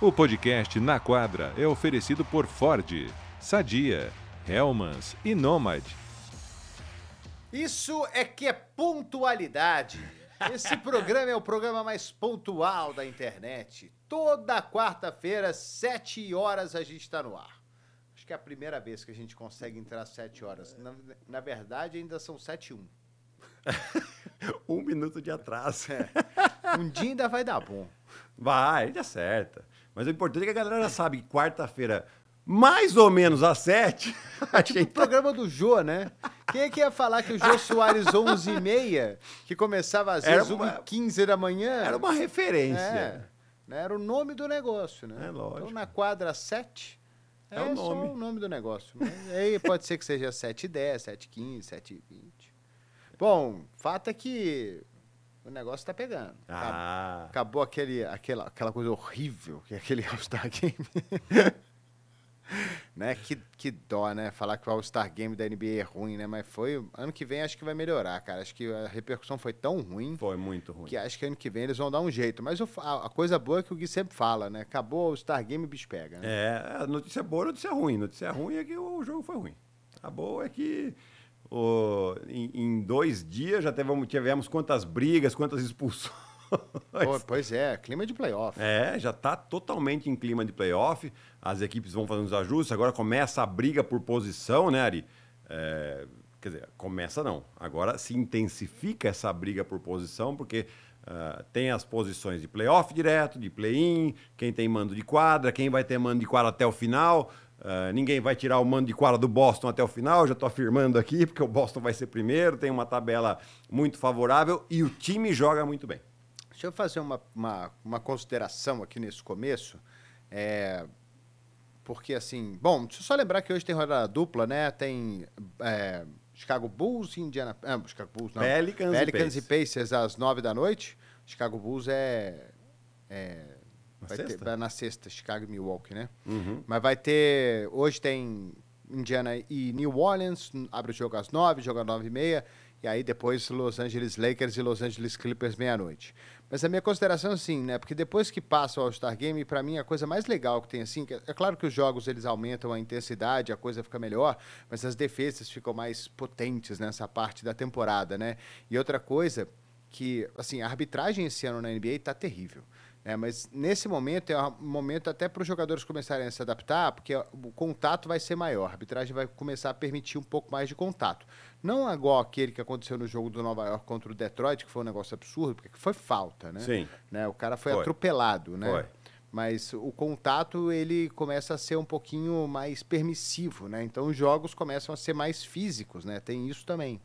O podcast Na Quadra é oferecido por Ford, Sadia, Hellmans e Nomad. Isso é que é pontualidade. Esse programa é o programa mais pontual da internet. Toda quarta-feira, sete horas, a gente está no ar. Acho que é a primeira vez que a gente consegue entrar às sete horas. Na, na verdade, ainda são sete e um. um minuto de atraso. É. Um dia ainda vai dar bom. Vai, a gente acerta. Mas o importante é que a galera já sabe que quarta-feira, mais ou menos às sete, a tipo o programa do Jô, né? Quem é que ia falar que o Jô Soares 11 e meia, que começava às vezes uma... 15 da manhã... Era uma referência. É, né? Era o nome do negócio, né? É lógico. Então, na quadra 7... É, é o nome. o nome do negócio. Mas aí pode ser que seja 7h10, 7h15, 7h20. Bom, fato é que o negócio tá pegando. Ah. Acabou aquele, aquela, aquela coisa horrível que é aquele All-Star Game. né? Que, que dó, né? Falar que o All-Star Game da NBA é ruim, né? Mas foi. Ano que vem acho que vai melhorar, cara. Acho que a repercussão foi tão ruim. Foi muito ruim. Que acho que ano que vem eles vão dar um jeito. Mas o, a, a, coisa boa é que o Gui sempre fala, né? Acabou o All-Star Game, o bicho pega. Né? É, a notícia boa notícia ruim. Notícia ruim é que o jogo foi ruim. A boa é que o, em, em, dois dias já tivemos, tivemos quantas brigas, quantas expulsões. Pô, pois é, clima de playoff. É, já está totalmente em clima de playoff. As equipes vão fazendo os ajustes. Agora começa a briga por posição, né, Ari? É, quer dizer, começa não. Agora se intensifica essa briga por posição, porque uh, tem as posições de playoff direto, de play-in, quem tem mando de quadra, quem vai ter mando de quadra até o final. Uh, ninguém vai tirar o mando de quadra do Boston até o final, já estou afirmando aqui, porque o Boston vai ser primeiro, tem uma tabela muito favorável e o time joga muito bem. Deixa eu fazer uma, uma, uma consideração aqui nesse começo. É, porque, assim, bom, deixa eu só lembrar que hoje tem rodada dupla, né? Tem é, Chicago Bulls e Indiana. Ah, Chicago Bulls, não. Pelicans, Pelicans e, e Pacers às nove da noite. Chicago Bulls é. é na vai sexta? Ter, na sexta, Chicago e Milwaukee, né? Uhum. Mas vai ter. Hoje tem Indiana e New Orleans, abre o jogo às nove, joga às nove e meia. E aí depois Los Angeles Lakers e Los Angeles Clippers meia-noite. Mas a minha consideração assim, né? Porque depois que passa o All-Star Game, para mim a coisa mais legal que tem assim, que é claro que os jogos eles aumentam a intensidade, a coisa fica melhor, mas as defesas ficam mais potentes nessa parte da temporada, né? E outra coisa que, assim, a arbitragem esse ano na NBA tá terrível. É, mas nesse momento é um momento até para os jogadores começarem a se adaptar, porque o contato vai ser maior, a arbitragem vai começar a permitir um pouco mais de contato. Não igual aquele que aconteceu no jogo do Nova York contra o Detroit, que foi um negócio absurdo, porque foi falta, né? Sim. Né? O cara foi, foi. atropelado, né? Foi. Mas o contato ele começa a ser um pouquinho mais permissivo, né? Então os jogos começam a ser mais físicos, né? Tem isso também.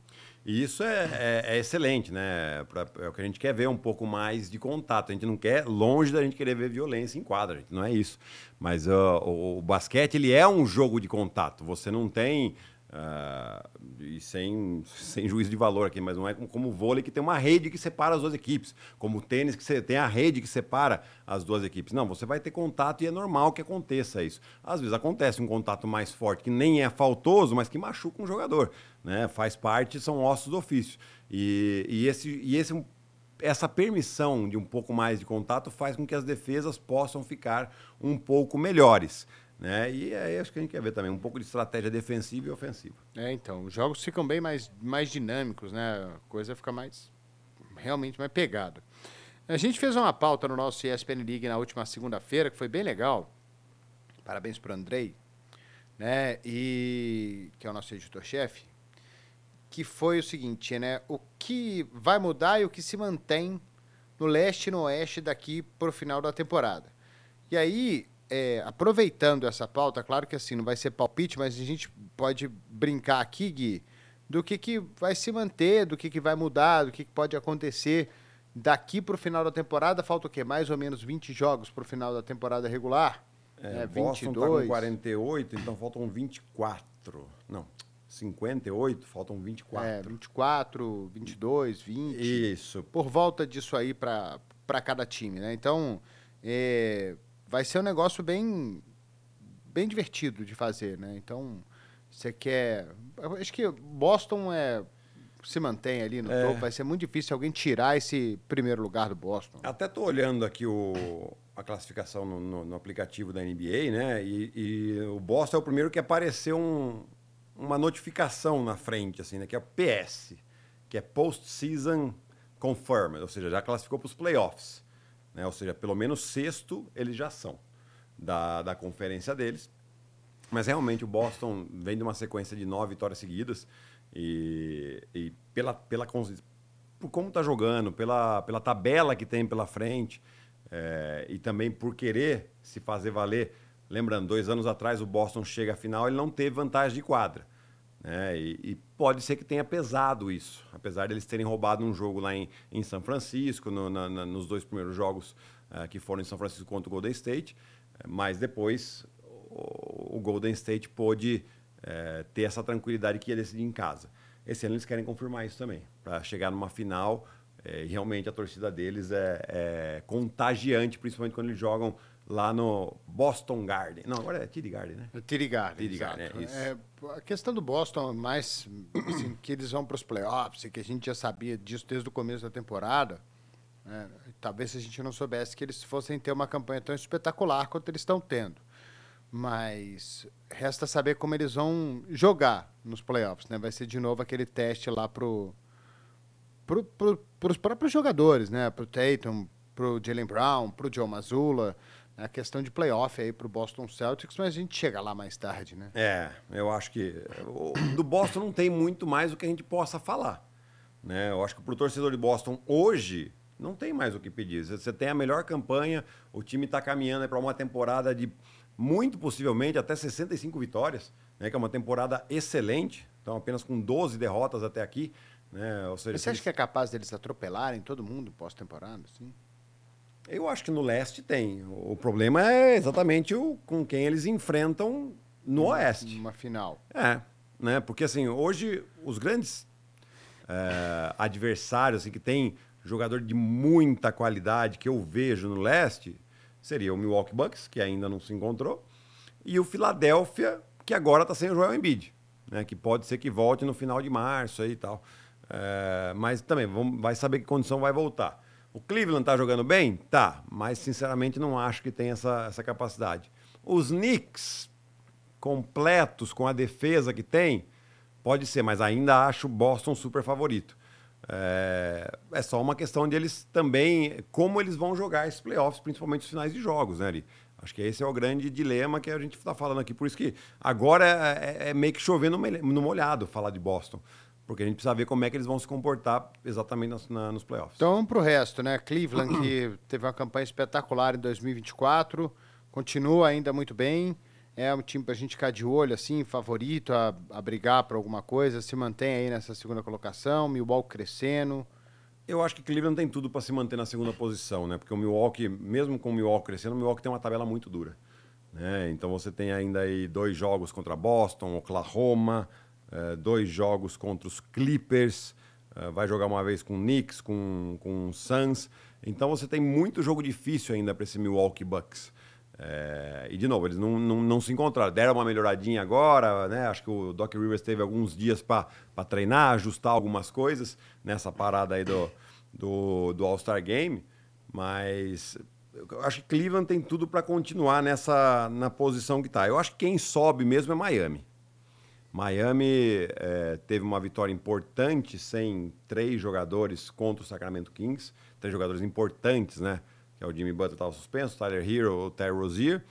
E isso é, é, é, excelente, né? Pra, é o que a gente quer ver um pouco mais de contato. A gente não quer, longe da gente querer ver violência em quadra, gente, não é isso. Mas uh, o, o, basquete, ele é um jogo de contato. Você não tem Uh, e sem, sem juízo de valor aqui, mas não é como, como o vôlei que tem uma rede que separa as duas equipes, como o tênis que você tem a rede que separa as duas equipes. Não, você vai ter contato e é normal que aconteça isso. Às vezes acontece um contato mais forte que nem é faltoso, mas que machuca um jogador, né? Faz parte, são ossos do ofício. E, e, esse, e esse, essa permissão de um pouco mais de contato faz com que as defesas possam ficar um pouco melhores. Né? E é isso que a gente quer ver também, um pouco de estratégia defensiva e ofensiva. É, então, os jogos ficam bem mais, mais dinâmicos, né? A coisa fica mais realmente mais pegada. A gente fez uma pauta no nosso ESPN League na última segunda-feira, que foi bem legal. Parabéns para o Andrei, né? E que é o nosso editor-chefe, que foi o seguinte, né? O que vai mudar e o que se mantém no leste e no oeste daqui para o final da temporada. E aí, é, aproveitando essa pauta, claro que assim, não vai ser palpite, mas a gente pode brincar aqui, Gui, do que, que vai se manter, do que, que vai mudar, do que, que pode acontecer daqui para o final da temporada. Falta o quê? Mais ou menos 20 jogos para o final da temporada regular? É, é 22. Tá com 48, então faltam 24. Não, 58, faltam 24. É, 24, 22, 20. Isso. Por volta disso aí para cada time, né? Então, é, vai ser um negócio bem, bem divertido de fazer, né? Então, você quer. Acho que Boston é. se mantém ali no É. topo, vai ser muito difícil alguém tirar esse primeiro lugar do Boston. Até tô olhando aqui o, a classificação no, no- no aplicativo da NBA, né? E, e o Boston é o primeiro que apareceu um- uma notificação na frente, assim, né? Que é o PS, que é Post-Season Confirmed, ou seja, já classificou para os playoffs. Né? Ou seja, pelo menos sexto eles já são da, da conferência deles. Mas realmente o Boston vem de uma sequência de nove vitórias seguidas e, e pela, pela, por como está jogando, pela, pela tabela que tem pela frente é, e também por querer se fazer valer. Lembrando, dois anos atrás o Boston chega à final, ele não teve vantagem de quadra. Né? E, e pode ser que tenha pesado isso, apesar deles terem roubado um jogo lá em, em São Francisco, no- na- na- nos dois primeiros jogos eh, que foram em São Francisco contra o Golden State, eh, mas depois o, o Golden State pôde eh, ter essa tranquilidade que ia decidir em casa. Esse ano eles querem confirmar isso também, para chegar numa final. e realmente a torcida deles é, é contagiante, principalmente quando eles jogam lá no Boston Garden. Não, agora é TD Garden, né? TD Garden, TD Garden, exato. é isso. É, a questão do Boston é mais assim, que eles vão para os playoffs e que a gente já sabia disso desde o começo da temporada. né? Talvez se a gente não soubesse que eles fossem ter uma campanha tão espetacular quanto eles estão tendo. Mas resta saber como eles vão jogar nos playoffs. Né? Vai ser de novo aquele teste lá pro, pro, pro, pros próprios jogadores, né? Pro Tatum, pro Jalen Brown, pro Joe Mazzulla. A questão de playoff aí pro Boston Celtics, mas a gente chega lá mais tarde, né? É, eu acho que o- do Boston não tem muito mais o que a gente possa falar. Né? Eu acho que pro torcedor de Boston hoje não tem mais o que pedir. Você- tem a melhor campanha, o time está caminhando para uma temporada de muito possivelmente até 65 vitórias, né? que é uma temporada excelente. Então apenas com 12 derrotas até aqui. Né? Ou seja, Mas você acha que é capaz deles atropelarem todo mundo pós-temporada? Assim? Eu acho que no leste tem. O problema é exatamente o, com quem eles enfrentam no oeste. Uma final. É, né? Porque assim, hoje os grandes é, adversários assim, que tem jogador de muita qualidade que eu vejo no leste seria o Milwaukee Bucks, que ainda não se encontrou, e o Philadelphia, que agora está sem o Joel Embiid, né? Que pode ser que volte no final de março aí e tal. É, mas também vamos, vai saber que condição vai voltar. O Cleveland tá jogando bem? Tá, mas sinceramente não acho que tem essa, essa capacidade. Os Knicks, completos com a defesa que tem, pode ser, mas ainda acho Boston super favorito. É, é só uma questão de eles também, como eles vão jogar esses playoffs, principalmente os finais de jogos, né, Ari? Acho que esse é o grande dilema que a gente está falando aqui. Por isso que agora é, é meio que mele- no molhado falar de Boston. Porque a gente precisa ver como é que eles vão se comportar exatamente nos, na- nos playoffs. Então vamos pro resto, né? Cleveland, que teve uma campanha espetacular em 2024, continua ainda muito bem. É um time pra gente ficar de olho, assim, favorito a, a brigar por alguma coisa, se mantém aí nessa segunda colocação, Milwaukee crescendo. Eu acho que Cleveland tem tudo para se manter na segunda posição, né? Porque o Milwaukee, mesmo com o Milwaukee crescendo, o Milwaukee tem uma tabela muito dura. Né? Então você tem ainda aí dois jogos contra Boston, Oklahoma, eh, dois jogos contra os Clippers, eh, vai jogar uma vez com o Knicks, com, com o Suns. Então você tem muito jogo difícil ainda para esse Milwaukee Bucks. É, e de novo, eles não, não, não se encontraram. Deram uma melhoradinha agora, né? Acho que o Doc Rivers teve alguns dias para treinar, ajustar algumas coisas nessa parada aí do, do, do All-Star Game. Mas eu acho que Cleveland tem tudo para continuar nessa na posição que está. Eu acho que quem sobe mesmo é Miami. Miami é, teve uma vitória importante sem três jogadores contra o Sacramento Kings. Três jogadores importantes, né? Que é o Jimmy Butler estava suspenso, Tyler Hero, o Terry Rozier.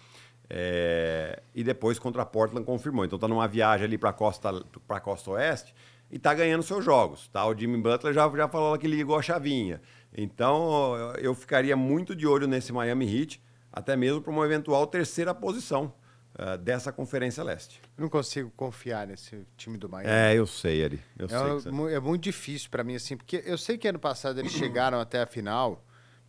É, e depois contra a Portland confirmou. Então tá numa viagem ali para a costa, costa oeste e tá ganhando seus jogos. Tá? O Jimmy Butler já, já falou que ligou a chavinha. Então eu ficaria muito de olho nesse Miami Heat, até mesmo para uma eventual terceira posição eh, dessa Conferência Leste. Eu não consigo confiar nesse time do Miami. É, eu sei, Ari. Eu É, sei que você... é muito difícil pra mim, assim, porque eu sei que ano passado eles chegaram até a final,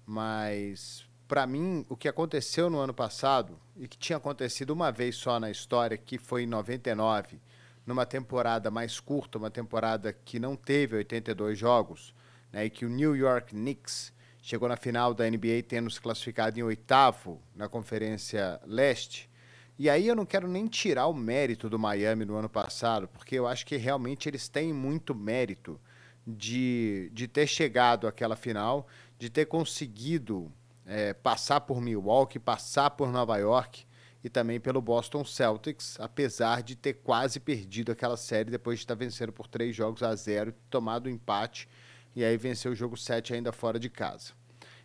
mas pra mim o que aconteceu no ano passado e que tinha acontecido uma vez só na história, que foi em 99, numa temporada mais curta, uma temporada que não teve 82 jogos, né, e que o New York Knicks chegou na final da NBA tendo se classificado em oitavo na Conferência Leste. E aí eu não quero nem tirar o mérito do Miami no ano passado, porque eu acho que realmente eles têm muito mérito de, de ter chegado àquela final, de ter conseguido é, passar por Milwaukee, passar por Nova York e também pelo Boston Celtics, apesar de ter quase perdido aquela série depois de estar vencendo por três jogos a zero, tomado o empate e aí venceu o jogo 7 ainda fora de casa.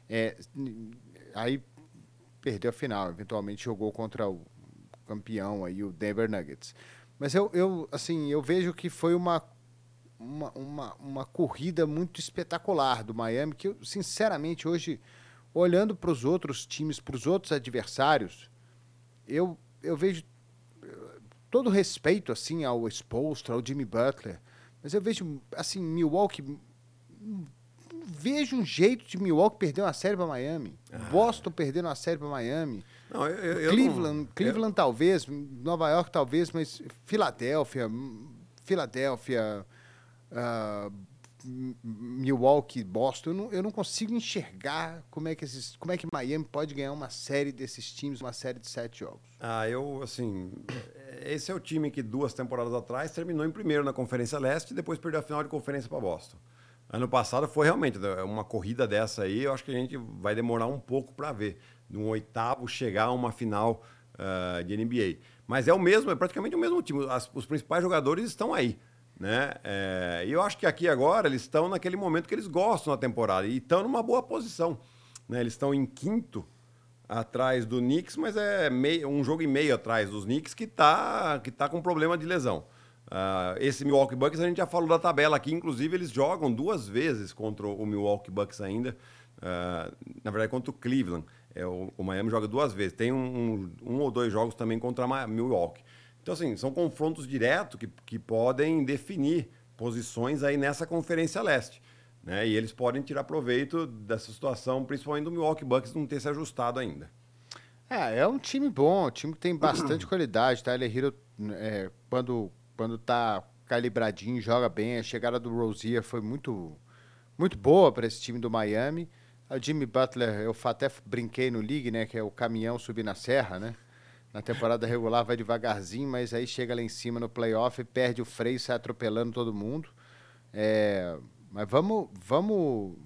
É, aí perdeu a final, eventualmente jogou contra o campeão aí, o Denver Nuggets. Mas eu, eu assim, eu vejo que foi uma, uma, uma, uma corrida muito espetacular do Miami, que eu, sinceramente, hoje, olhando para os outros times, para os outros adversários, eu, eu vejo eh, todo respeito assim ao Exposto, ao Jimmy Butler, mas eu vejo assim Milwaukee vejo um jeito de Milwaukee perder uma série para Miami, ah. Boston perdendo uma série para Miami, não, eu, eu, Cleveland, não, Cleveland talvez, Nova York talvez, mas Filadélfia, Filadélfia, uh, Milwaukee, Boston, eu não, eu não, consigo enxergar como é, que esses, como é que Miami pode ganhar uma série desses times, uma série de sete jogos. Ah, eu, assim, esse é o time que duas temporadas atrás terminou em primeiro na Conferência Leste e depois perdeu a final de conferência para Boston. Ano passado foi realmente né, uma corrida dessa aí, eu acho que a gente vai demorar um pouco para ver. De um oitavo chegar a uma final uh, de NBA. Mas é o mesmo, é praticamente o mesmo time. As, os principais jogadores estão aí. Né? É, e eu acho que aqui agora eles estão naquele momento que eles gostam na temporada e estão numa boa posição. Né? Eles estão em quinto atrás do Knicks, mas é meio, um jogo e meio atrás dos Knicks que está que tá com problema de lesão. Uh, esse Milwaukee Bucks a gente já falou da tabela aqui, inclusive eles jogam duas vezes contra o Milwaukee Bucks ainda, uh, na verdade contra o Cleveland. É, o, o, Miami joga duas vezes, tem um, um, um ou dois jogos também contra Milwaukee. Então, assim, são confrontos diretos que, que podem definir posições aí nessa Conferência Leste. Né? E eles podem tirar proveito dessa situação, principalmente do Milwaukee Bucks não ter se ajustado ainda. É, é um time bom, um time que tem bastante qualidade. Tyler Hero, é, quando, quando tá calibradinho, joga bem. A chegada do Rozier foi muito, muito boa para esse time do Miami. O Jimmy Butler, eu até brinquei no League, né? Que é o caminhão subir na serra, né? Na temporada regular vai devagarzinho, mas aí chega lá em cima no playoff, perde o freio, sai atropelando todo mundo. É, mas vamos, vamos.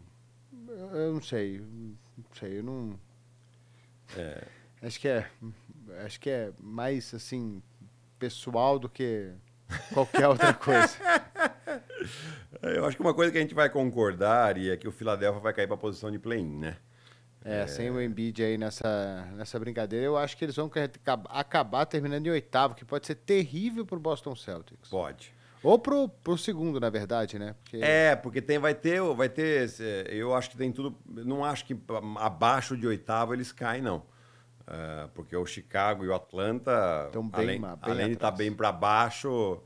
Eu não sei, não sei, eu não. É. Acho que é, acho que é mais assim pessoal do que qualquer outra coisa. Eu acho que uma coisa que a gente vai concordar e é que o Philadelphia vai cair para a posição de play-in, né? É, é, sem o Embiid aí nessa, nessa brincadeira, eu acho que eles vão acabar terminando em oitavo, que pode ser terrível para o Boston Celtics. Pode. Ou pro, pro segundo, na verdade, né? Porque... É, porque tem, vai ter, vai ter. Eu acho que tem tudo. Não acho que abaixo de oitavo eles caem, não. Uh, porque o Chicago e o Atlanta, bem, além, bem além de estar tá bem para baixo,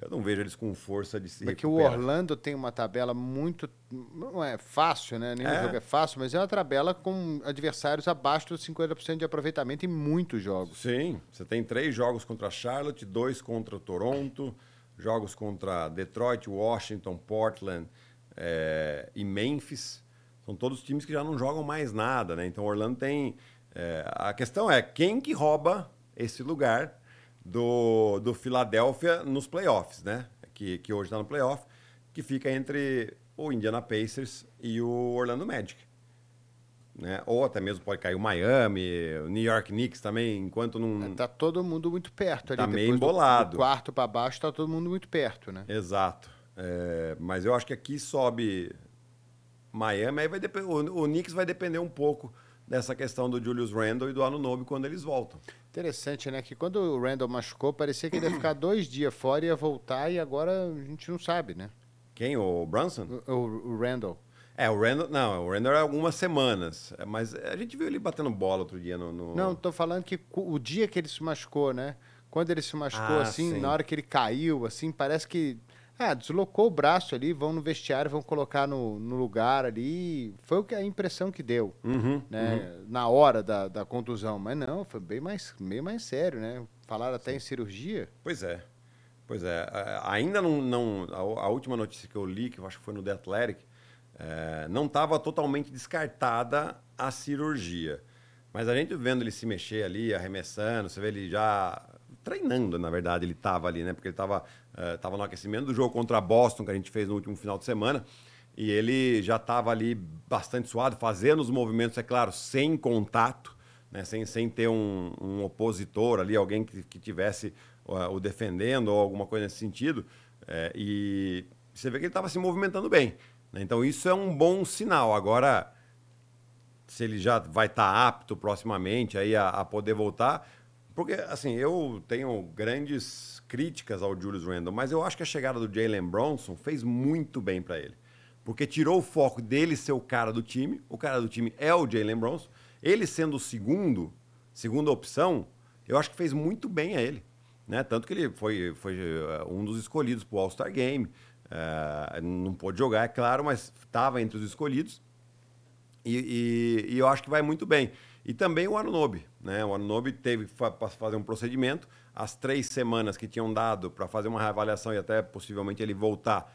eu não vejo eles com força de se Porque recuperar. o Orlando tem uma tabela muito... Não é fácil, né? Nenhum é. jogo é fácil, mas é uma tabela com adversários abaixo dos 50% de aproveitamento em muitos jogos. Sim, você tem três jogos contra Charlotte, dois contra Toronto, jogos contra Detroit, Washington, Portland é, e Memphis. São todos times que já não jogam mais nada, né? Então o Orlando tem... É, a questão é quem que rouba esse lugar do, do Philadelphia nos playoffs, né? Que, que hoje está no playoff, que fica entre o Indiana Pacers e o Orlando Magic. Né? Ou até mesmo pode cair o Miami, o New York Knicks também, enquanto não. É, tá todo mundo muito perto ali. Tá meio embolado. Do, do quarto para baixo tá todo mundo muito perto, né? Exato. É, mas eu acho que aqui sobe Miami, aí vai depender. O, o Knicks vai depender um pouco dessa questão do Julius Randle e do Anunobi quando eles voltam. Interessante, né? Que quando o Randall machucou, parecia que ele ia ficar dois dias fora e ia voltar, e agora a gente não sabe, né? Quem? O Brunson? O, o, o Randall. É, o Randall. Não, o Randall é algumas semanas. Mas a gente viu ele batendo bola outro dia no. no... Não, tô falando que o dia que ele se machucou, né? Quando ele se machucou, ah, assim, sim. na hora que ele caiu, assim, parece que ah, deslocou o braço ali, vão no vestiário, vão colocar no, no lugar ali. Foi o que a impressão que deu, uhum, né? Uhum. Na hora da, da contusão. Mas não, foi bem mais, bem mais sério, né? Falaram até Sim. em cirurgia. Pois é. Pois é. Ainda não. não a, a, última notícia que eu li, que eu acho que foi no The Athletic, é, não estava totalmente descartada a cirurgia. Mas a gente vendo ele se mexer ali, arremessando, você vê ele já treinando, na verdade, ele estava ali, né? Porque ele estava Estava no aquecimento do jogo contra Boston, que a gente fez no último final de semana. E ele já estava ali bastante suado, fazendo os movimentos, é claro, sem contato, né? sem, sem ter um, um opositor ali, alguém que, que tivesse uh, o defendendo ou alguma coisa nesse sentido. É, e você vê que ele estava se movimentando bem. Né? Então isso é um bom sinal. Agora, se ele já vai estar tá apto proximamente aí a, a, poder voltar, porque assim eu tenho grandes críticas ao Julius Randle, mas eu acho que a chegada do Jalen Bronson fez muito bem para ele, porque tirou o foco dele ser o cara do time. O cara do time é o Jalen Bronson. Ele sendo o segundo, segunda opção, eu acho que fez muito bem a ele. Né? Tanto que ele foi, foi eh, um dos escolhidos para o All-Star Game. Uh, não pôde jogar, é claro, mas estava entre os escolhidos. E, e, e, eu acho que vai muito bem. E também o Anunobi. Né? O Anunobi teve para fazer um procedimento. As três semanas que tinham dado para fazer uma reavaliação e até possivelmente ele voltar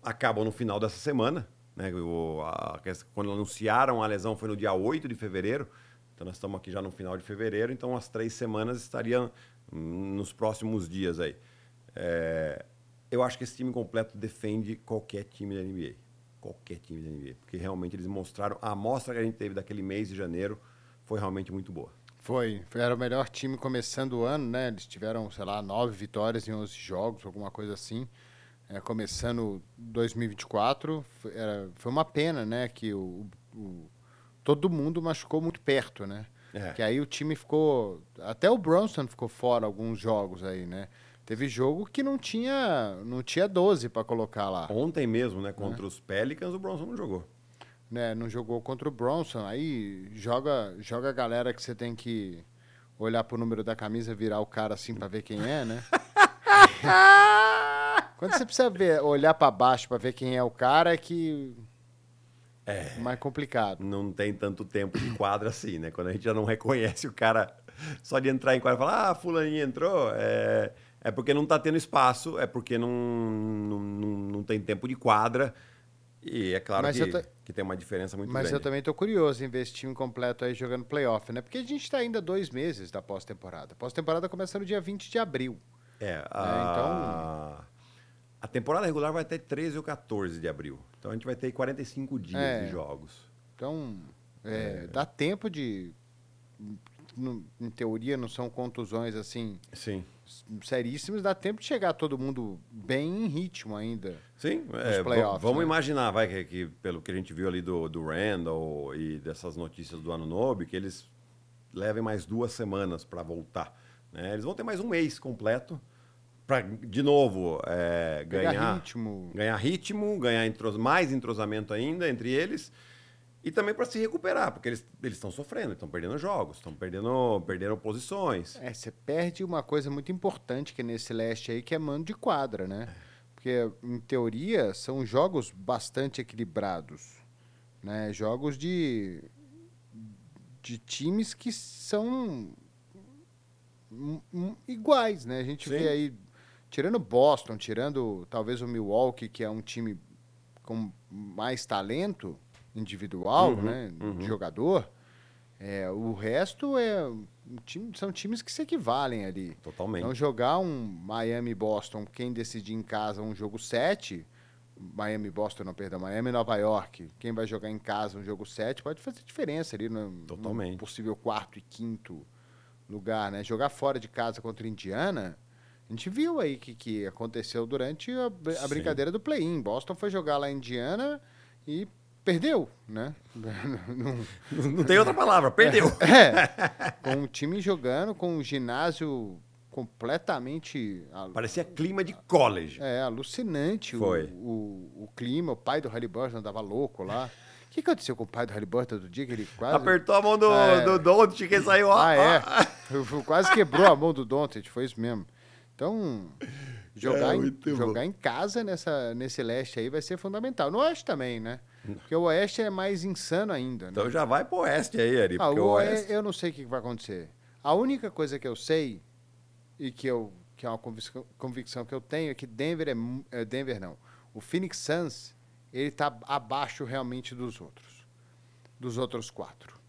acabam no final dessa semana. Né? O, a, quando anunciaram a lesão foi no dia 8 de fevereiro. Então nós estamos aqui já no final de fevereiro. Então as três semanas estariam nos próximos dias aí. É, eu acho que esse time completo defende qualquer time da NBA. Qualquer time da NBA. Porque realmente eles mostraram. A amostra que a gente teve daquele mês de janeiro foi realmente muito boa. Foi. Era o melhor time começando o ano, né? Eles tiveram, sei lá, nove vitórias em 11 jogos, alguma coisa assim. É, começando 2024. Foi, era, foi uma pena, né? Que o, o, todo mundo machucou muito perto, né? É. Que aí o time ficou. Até o Bronson ficou fora alguns jogos aí, né? Teve jogo que não tinha, não tinha 12 para colocar lá. Ontem mesmo, né? Contra é. os Pelicans, o Bronson não jogou. Né, não jogou contra o Bronson. Aí joga, joga a galera que você tem que olhar pro número da camisa, virar o cara assim para ver quem é, né? Quando você precisa ver, olhar para baixo para ver quem é o cara, é que é mais complicado. Não tem tanto tempo de quadra assim, né? Quando a gente já não reconhece o cara só de entrar em quadra e falar, ah, fulaninho entrou, é é porque não está tendo espaço, é porque não, não, não, não, tem tempo de quadra. E é claro que, que, tem uma diferença muito Mas grande. eu também estou curioso em ver esse time completo aí jogando playoff, né? Porque a gente está ainda dois meses da pós-temporada. Pós-temporada começa no dia 20 de abril. É, né? a... então... A temporada regular vai até 13 ou 14 de abril. Então a gente vai ter 45 dias é. de jogos. Então, é, é. dá tempo de... em teoria, não são contusões assim... Sim seríssimos, dá tempo de chegar todo mundo bem em ritmo ainda. Sim, é, vamos né? imaginar, vai, que, que, pelo que a gente viu ali do, do Randall e dessas notícias do Ano Nobe, que eles levem mais duas semanas para voltar. Né? Eles vão ter mais um mês completo para, de novo, é, ganhar, ritmo. ganhar ritmo, ganhar entros, mais entrosamento ainda entre eles e também para se recuperar, porque eles estão sofrendo, estão perdendo jogos, estão perdendo, perdendo posições. É, você perde uma coisa muito importante que é nesse leste aí, que é mando de quadra, né? Porque, em teoria, são jogos bastante equilibrados. Né? Jogos de, de times que são iguais, né? A gente Sim. vê aí, tirando Boston, tirando talvez o Milwaukee, que é um time com mais talento, individual, uhum, né, uhum. de jogador. É, o resto é time, são times que se equivalem ali. Totalmente. Então jogar um Miami Boston, quem decidir em casa um jogo 7, Miami Boston, não, perdão, Miami Nova York, quem vai jogar em casa um jogo 7 pode fazer diferença ali no, Totalmente. no possível quarto e quinto lugar, né? Jogar fora de casa contra Indiana, a gente viu aí que que aconteceu durante a, a brincadeira do play-in. Boston foi jogar lá em Indiana e perdeu, né? Não, não tem outra palavra, perdeu. É, com o time jogando, com o ginásio completamente... Parecia clima de college. É, alucinante Foi. O, o, o clima. O pai do Halliburton andava louco lá. O que aconteceu com o pai do Halliburton do dia que ele quase... Apertou a mão do, é... do Doncic que saiu... Ah, é. quase quebrou a mão do Doncic, foi isso mesmo. Então, jogar, é, em, jogar em casa nessa, nesse leste aí vai ser fundamental. No oeste também, né? Porque o Oeste é mais insano ainda. Né? Então já vai pro Oeste aí, Ari. Ah, o Oeste... Eu não sei o que vai acontecer. A única coisa que eu sei, e que, eu, que é uma convicção que eu tenho, é que Denver é. é Denver não. O Phoenix Suns, ele está abaixo realmente dos outros. Dos outros quatro.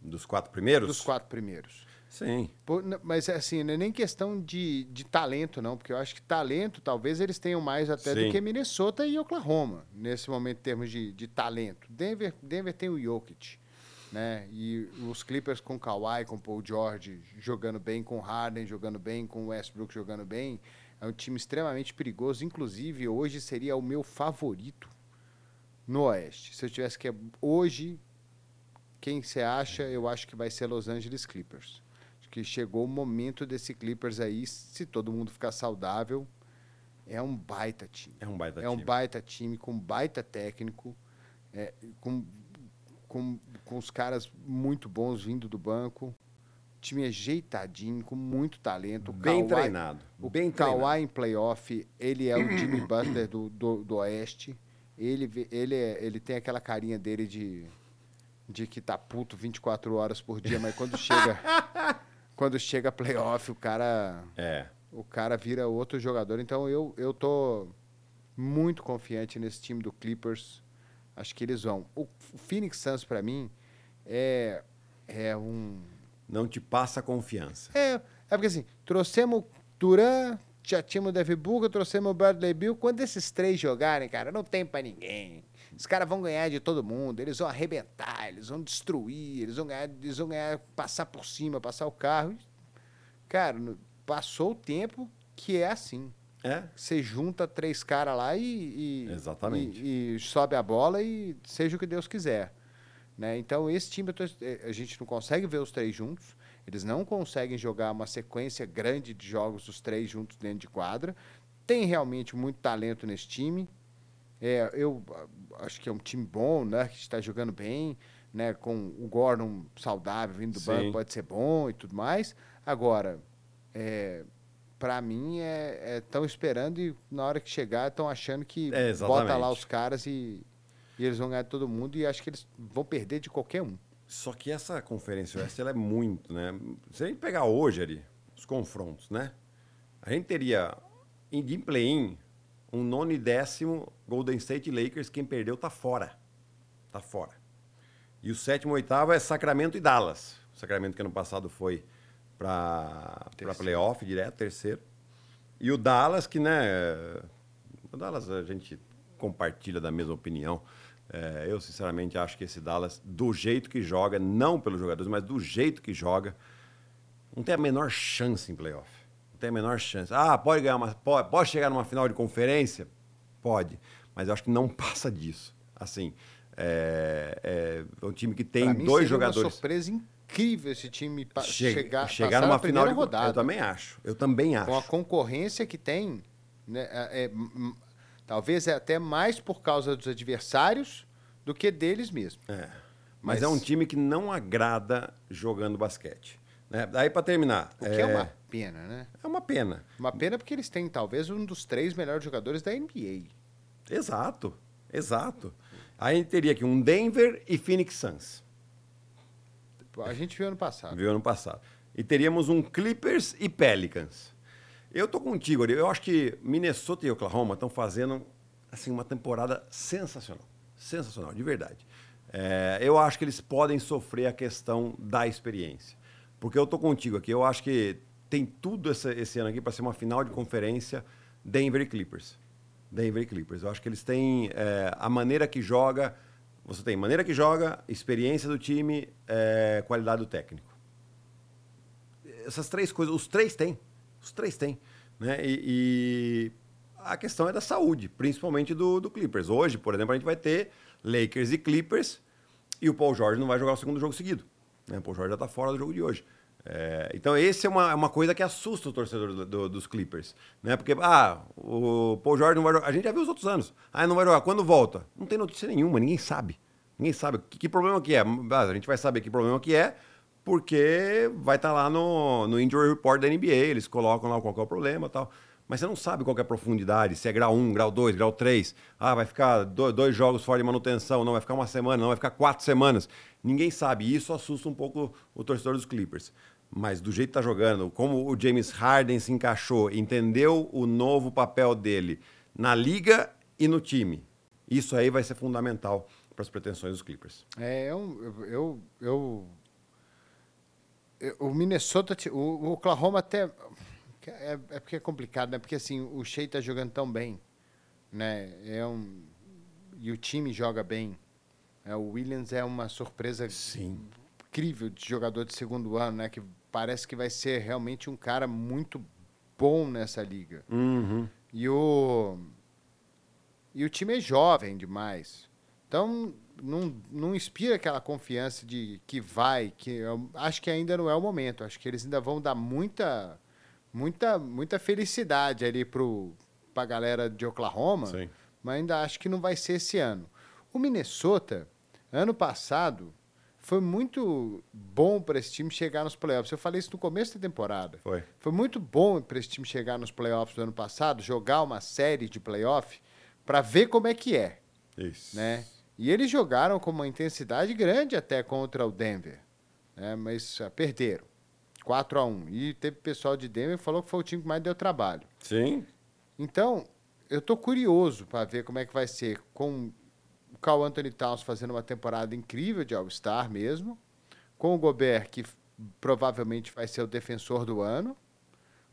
Dos quatro primeiros? Dos quatro primeiros. Sim. Por- mas assim, não é nem questão de, de talento, não, porque eu acho que talento talvez eles tenham mais até Sim. do que Minnesota e Oklahoma, nesse momento, em termos de, de talento. Denver, Denver tem o Jokic, né? E os Clippers com Kawhi, com Paul George jogando bem, com Harden jogando bem, com Westbrook jogando bem. É um time extremamente perigoso. Inclusive, hoje seria o meu favorito no Oeste. Se eu tivesse que. Hoje, quem você acha, eu acho que vai ser Los Angeles Clippers. Que chegou o momento desse Clippers aí, se todo mundo ficar saudável, é um baita time. É um baita É um time. baita time, com baita técnico, é, com, com, com os caras muito bons vindo do banco. Time ajeitadinho, com muito talento. Bem Kawhi- treinado. o Bem Kawhi treinado. em playoff, ele é o Jimmy Butler do, do, do Oeste. Ele, ele, é- ele tem aquela carinha dele de, de que tá puto 24 horas por dia, mas quando chega quando chega playoff, o cara É. o cara vira outro jogador. Então eu, eu tô muito confiante nesse time do Clippers. Acho que eles vão. O Phoenix Suns, para mim, é, é um. Não te passa confiança. É, é porque assim, trouxemos Duran, já tínhamos o Devin Booker, trouxemos o Bradley Bill. Quando esses três jogarem, cara, não tem pra ninguém. Os caras vão ganhar de todo mundo, eles vão arrebentar, eles vão destruir, eles vão ganhar, eles vão ganhar, passar por cima, passar o carro. Cara, passou o tempo que é assim. É? Você junta três caras lá e, e- Exatamente. E, e sobe a bola e seja o que Deus quiser. Né? Então, esse time, tô- eh, a gente não consegue ver os três juntos. Eles não conseguem jogar uma sequência grande de jogos, os três juntos dentro de quadra. Tem realmente muito talento nesse time. É, eu ah, acho que é um time bom, né? Que está jogando bem, né? Com o Gordon saudável vindo do Sim. banco, pode ser bom e tudo mais. Agora, é, para mim, é estão esperando e na hora que chegar estão achando que É, bota lá os caras e, e eles vão ganhar todo mundo e acho que eles vão perder de qualquer um. Só que essa Conferência Oeste ela é muito, né? Se a gente pegar hoje ali, os confrontos, né? A gente teria em play-in um nono e décimo Golden State Lakers, quem perdeu tá fora. Tá fora. E o sétimo e oitavo é Sacramento e Dallas. O Sacramento que ano passado foi para playoff direto, terceiro. E o Dallas, que, né? O Dallas a gente compartilha da mesma opinião. É, eu, sinceramente, acho que esse Dallas, do jeito que joga, não pelos jogadores, mas do jeito que joga, não tem a menor chance em playoff. Tem a menor chance. Ah, pode ganhar uma. Pode, pode chegar numa final de conferência? Pode. Mas eu acho que não passa disso. Assim, é, é um time que tem mim, dois seria uma jogadores. surpresa incrível esse time pa- Chega- chegar, chegar numa na final de rodada. Eu também acho. Eu também acho. com a concorrência que tem, né, é- é, talvez é até mais por causa dos adversários do que deles mesmos. É. Mas, Mas- é um time que não agrada jogando basquete. Né? Daí, para terminar. O que é, uma pena, né? é uma pena. Uma pena porque eles têm talvez um dos três melhores jogadores da NBA. Exato. Exato. Aí teria aqui um Denver e Phoenix Suns. A gente viu ano passado. Viu ano passado. E teríamos um Clippers e Pelicans. Eu tô contigo, Ari. Eu acho que Minnesota e Oklahoma estão fazendo assim uma temporada sensacional. Sensacional, de verdade. É, eu acho que eles podem sofrer a questão da experiência. Porque eu tô contigo aqui. Eu acho que tem tudo esse, esse ano aqui para ser uma final de conferência Denver e Clippers. Denver e Clippers. Eu acho que eles têm é, a maneira que joga. Você tem maneira que joga, experiência do time, é, qualidade do técnico. Essas três coisas, os três têm. Os três têm. Né? E, e a questão é da saúde, principalmente do, do Clippers. Hoje, por exemplo, a gente vai ter Lakers e Clippers e o Paul George não vai jogar o segundo jogo seguido. Né? O Paul George já está fora do jogo de hoje. É, então, esse é uma, é uma coisa que assusta o torcedor do- do- dos Clippers. Né? Porque, ah, o Paul não vai jogar. A gente já viu os outros anos. Ah, não vai jogar. Quando volta? Não tem notícia nenhuma, ninguém sabe. Ninguém sabe. Que, que problema que é? Ah, a gente vai saber que problema que é, porque vai estar lá no, no Injury Report da NBA. Eles colocam lá qual é o problema e tal. Mas você não sabe qual é a profundidade, se é grau 1, grau 2, grau 3. Ah, vai ficar do- dois jogos fora de manutenção, não vai ficar uma semana, não vai ficar quatro semanas. Ninguém sabe. E isso assusta um pouco o torcedor dos Clippers. Mas do jeito que tá jogando, como o James Harden se encaixou, entendeu o novo papel dele na liga e no time. Isso aí vai ser fundamental para as pretensões dos Clippers. É, eu, eu, eu eu- o Minnesota, o Oklahoma até. É, é porque é complicado, né? Porque assim, o Shea tá jogando tão bem, né? É um, e o time joga bem. É, o Williams é uma surpresa Sim. incrível de jogador de segundo ano, né? Que parece que vai ser realmente um cara muito bom nessa liga. Uhum. E o, e o time é jovem demais. Então, não, não inspira aquela confiança de que vai, que eu acho que ainda não é o momento. Acho que eles ainda vão dar muita, muita, muita felicidade ali pro, pra galera de Oklahoma, Sim. mas ainda acho que não vai ser esse ano. O Minnesota, ano passado, foi muito bom para esse time chegar nos playoffs. Eu falei isso no começo da temporada. Foi. Foi muito bom para esse time chegar nos playoffs do ano passado, jogar uma série de playoff para ver como é que é, Isso. né? E eles jogaram com uma intensidade grande até contra o Denver, né? Mas ah, perderam. 4 a 1 E teve pessoal de Denver que falou que foi o time que mais deu trabalho. Sim. Então, eu tô curioso para ver como é que vai ser com o Carl Anthony Towns fazendo uma temporada incrível de All-Star mesmo, com o Gobert, que provavelmente vai ser o defensor do ano,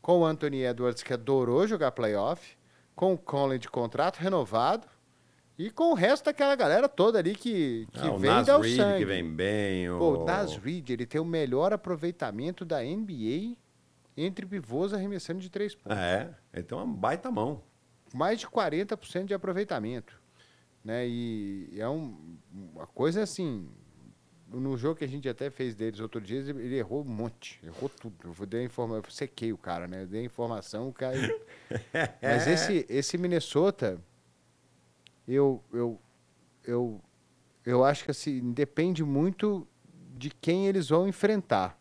com o Anthony Edwards, que adorou jogar playoff, com o Conley de contrato renovado, e com o resto daquela galera toda ali que, que Ah, o vem Nas dar o Reed, sangue. que vem bem. O... Pô, o Nas Reed, ele tem o melhor aproveitamento da NBA entre pivôs arremessando de três pontos É, ele tem uma baita mão. mais de 40% de aproveitamento. Né? E é um- uma coisa assim. No jogo que a gente até fez deles outro dia, ele errou um monte. Errou tudo. Eu dei a informa... eu sequei o cara, né? Eu dei a informação, o cara. Mas esse, esse Minnesota, eu, eu, eu, eu acho que assim, depende muito de quem eles vão enfrentar.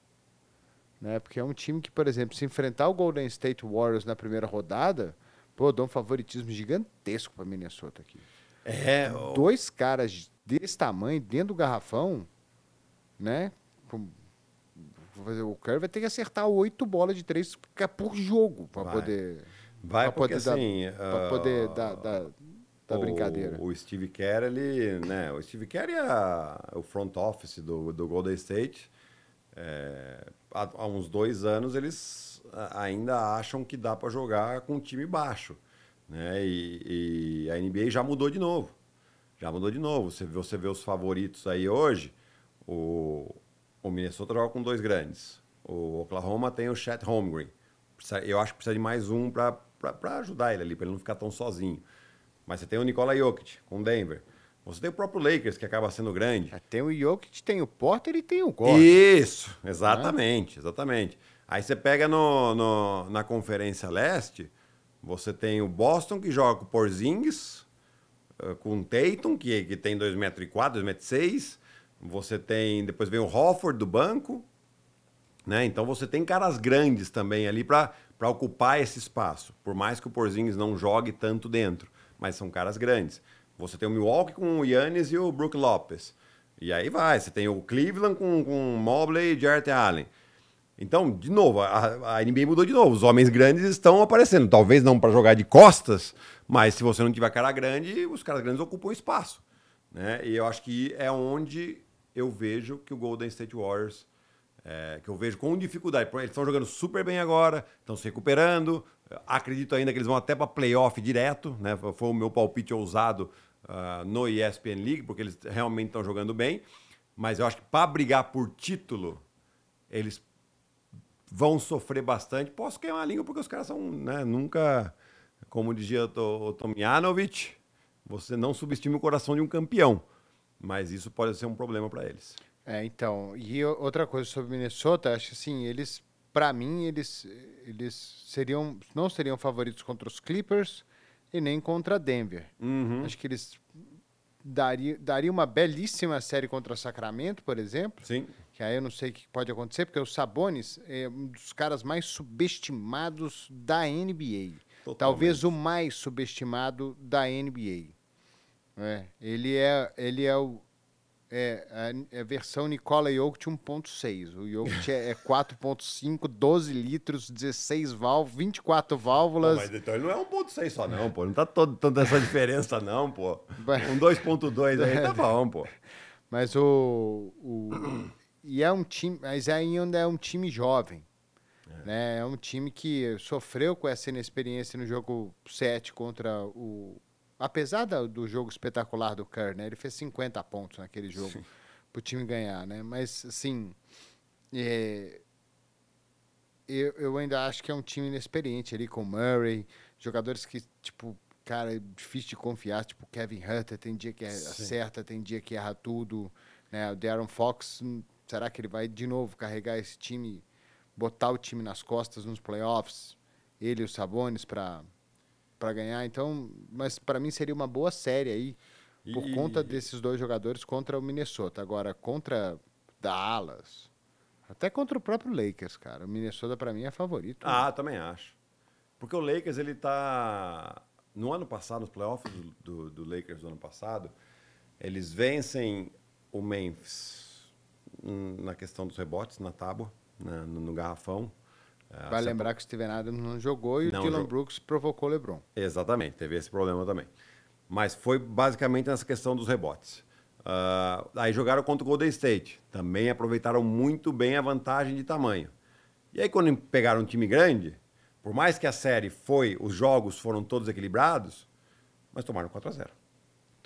Né? Porque é um time que, por exemplo, se enfrentar o Golden State Warriors na primeira rodada, pô, dá um favoritismo gigantesco para Minnesota aqui. É, o- Dois caras desse tamanho dentro do garrafão, né? Com- vou fazer- O Curry vai ter que acertar oito bolas de três por jogo para poder, vai pra porque poder dar- assim... pra ah, poder dar, dar, o- brincadeira. O Steve Kerr, ele, né? O Steve Kerr é a- o front office do, do Golden State. É, há, há uns dois anos eles ainda acham que dá para jogar com um time baixo, né? E, e a NBA já mudou de novo. Já mudou de novo. Você, vê- você vê os favoritos aí hoje. O, o Minnesota joga com dois grandes. O Oklahoma tem o Chet Holmgren. Eu acho que precisa de mais um para ajudar ele ali, para ele não ficar tão sozinho. Mas você tem o Nikola Jokic com Denver. Você tem o próprio Lakers, que acaba sendo grande. Tem o Jokic, tem o Porter e tem o Gordon. Isso, exatamente, exatamente. Aí você pega no, no- na Conferência Leste, você tem o Boston, que joga com o Porzingis, eh, com o Tatum, que, que tem 2,4m, 2,6m. Você tem, depois vem o Hofford do banco, né? Então você tem caras grandes também ali para ocupar esse espaço. Por mais que o Porzingis não jogue tanto dentro, mas são caras grandes. Você tem o Milwaukee com o Yannis e o Brook Lopes. E aí vai, você tem o Cleveland com, com o Mobley e Jarrett Allen. Então, de novo, a, a NBA mudou de novo. Os homens grandes estão aparecendo. Talvez não para jogar de costas, mas se você não tiver cara grande, os caras grandes ocupam espaço. Né? E eu acho que é onde eu vejo que o Golden State Warriors, é, que eu vejo com dificuldade. Eles estão jogando super bem agora, estão se recuperando. Acredito ainda que eles vão até para playoff direto. Né? Foi o meu palpite ousado ah, no ESPN League, porque eles realmente estão jogando bem. Mas eu acho que para brigar por título, eles vão sofrer bastante. Posso queimar a língua porque os caras são, né, nunca, como dizia o To- o Tomjanovic, você não subestima o coração de um campeão. Mas isso pode ser um problema para eles. É, então, e outra coisa sobre Minnesota, acho que assim, eles, para mim, eles, eles seriam, não seriam favoritos contra os Clippers e nem contra Denver. Uhum. Acho que eles daria, daria uma belíssima série contra Sacramento, por exemplo, Sim. que aí eu não sei o que pode acontecer, porque o Sabonis é um dos caras mais subestimados da NBA. Totalmente. Talvez o mais subestimado da NBA. É, ele é, ele é o é, a, é a versão Nicola Jokic 1.6. O Jokic é, é 4.5, 12 litros, 16 válvulas, 24 Pô, válvulas. mas então ele não é 1.6 só não, pô. Não tá todo, toda essa diferença não, pô. Um 2.2 aí tá bom, pô. Mas o, o- e é um time, mas ainda é um time jovem. É. Né? é um time que sofreu com essa inexperiência no jogo 7 contra o. Apesar do jogo espetacular do Kerr, né? Ele fez 50 pontos naquele jogo para o time ganhar, né? Mas, assim. É, eu, eu ainda acho que é um time inexperiente ali com o Murray, jogadores que, tipo, cara, é difícil de confiar, tipo Kevin Hunter, tem dia que é Sim. acerta, tem dia que erra tudo, né? O Darren Fox, hum, será que ele vai de novo carregar esse time, botar o time nas costas nos playoffs, ele e os Sabonis para para ganhar? Então, mas para mim seria uma boa série aí por e... conta desses dois jogadores contra o Minnesota. Agora contra Dallas, até contra o próprio Lakers, cara. O Minnesota para mim é favorito. Ah, também acho. Porque o Lakers ele tá no ano passado, nos playoffs do, do, do, Lakers do ano passado, eles vencem o Memphis na questão dos rebotes, na tábua, na, no, no, garrafão. É, vai lembrar que o Steven Adams não jogou e não o Dylan jogou. Brooks provocou o LeBron. Exatamente, teve esse problema também. Mas foi basicamente nessa questão dos rebotes. Uh, aí jogaram contra o Golden State. Também aproveitaram muito bem a vantagem de tamanho. E aí, quando pegaram um time grande, por mais que a série foi, os jogos foram todos equilibrados, mas tomaram 4 a 0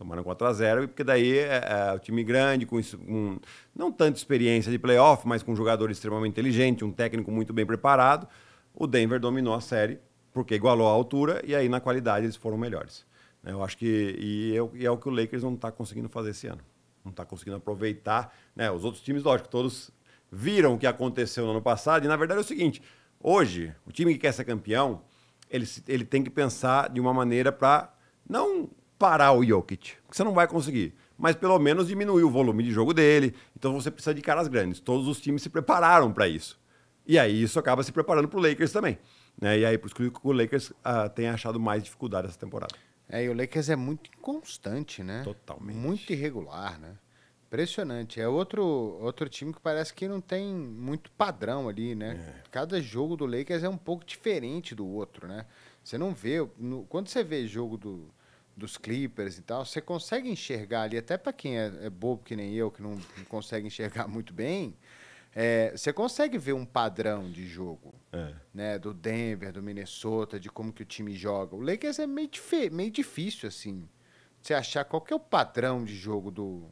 Tomaram 4 a 0 porque daí é, é o time grande, com, com não tanta experiência de playoff, mas com um jogador extremamente inteligente, um técnico muito bem preparado, o Denver dominou a série, porque igualou a altura e aí na qualidade eles foram melhores. Eu acho que e é, e é o que o Lakers não está conseguindo fazer esse ano. Não está conseguindo aproveitar. Né? Os outros times, lógico, todos viram o que aconteceu no ano passado, e na verdade é o seguinte: Hoje, o time que quer ser campeão, ele, ele tem que pensar de uma maneira para não parar o Jokic, você não vai conseguir, mas pelo menos diminuir o volume de jogo dele. Então você precisa de caras grandes. Todos os times se prepararam para isso. E aí isso acaba se preparando para o Lakers também. Né? E aí por isso que o Lakers uh, tem achado mais dificuldade essa temporada. É, e o Lakers é muito inconstante, né? Totalmente. Muito irregular, né? Impressionante. É outro, outro time que parece que não tem muito padrão ali, né? É. Cada jogo do Lakers é um pouco diferente do outro, né? Você não vê. No, quando você vê jogo do, dos Clippers e tal, você consegue enxergar ali, até para quem é, é, bobo que nem eu, que não, não consegue enxergar muito bem, é, você consegue ver um padrão de jogo, é. né? Do Denver, do Minnesota, de como que o time joga. O Lakers é meio, meio difícil, assim, você achar qual que é o padrão de jogo do